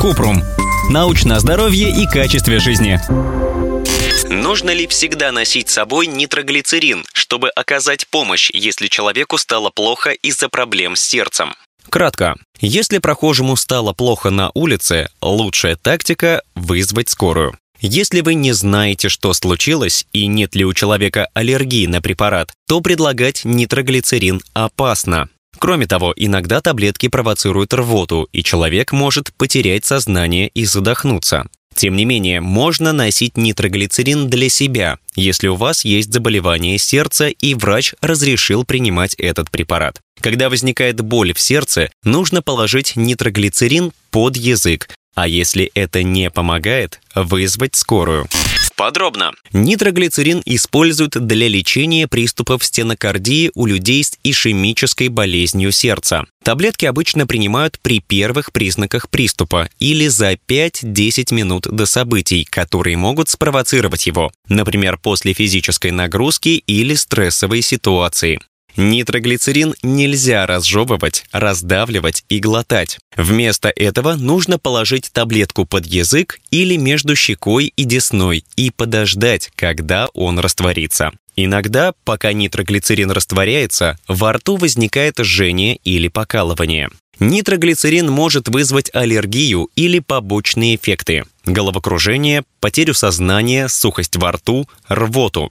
Купрум. Научное здоровье и качестве жизни. Нужно ли всегда носить с собой нитроглицерин, чтобы оказать помощь, если человеку стало плохо из-за проблем с сердцем? Кратко. Если прохожему стало плохо на улице, лучшая тактика – вызвать скорую. Если вы не знаете, что случилось и нет ли у человека аллергии на препарат, то предлагать нитроглицерин опасно. Кроме того, иногда таблетки провоцируют рвоту, и человек может потерять сознание и задохнуться. Тем не менее, можно носить нитроглицерин для себя, если у вас есть заболевание сердца и врач разрешил принимать этот препарат. Когда возникает боль в сердце, нужно положить нитроглицерин под язык, а если это не помогает, вызвать скорую. Подробно. Нитроглицерин используют для лечения приступов стенокардии у людей с ишемической болезнью сердца. Таблетки обычно принимают при первых признаках приступа или за 5-10 минут до событий, которые могут спровоцировать его, например, после физической нагрузки или стрессовой ситуации. Нитроглицерин нельзя разжевывать, раздавливать и глотать. Вместо этого нужно положить таблетку под язык или между щекой и десной и подождать, когда он растворится. Иногда, пока нитроглицерин растворяется, во рту возникает жжение или покалывание. Нитроглицерин может вызвать аллергию или побочные эффекты – головокружение, потерю сознания, сухость во рту, рвоту.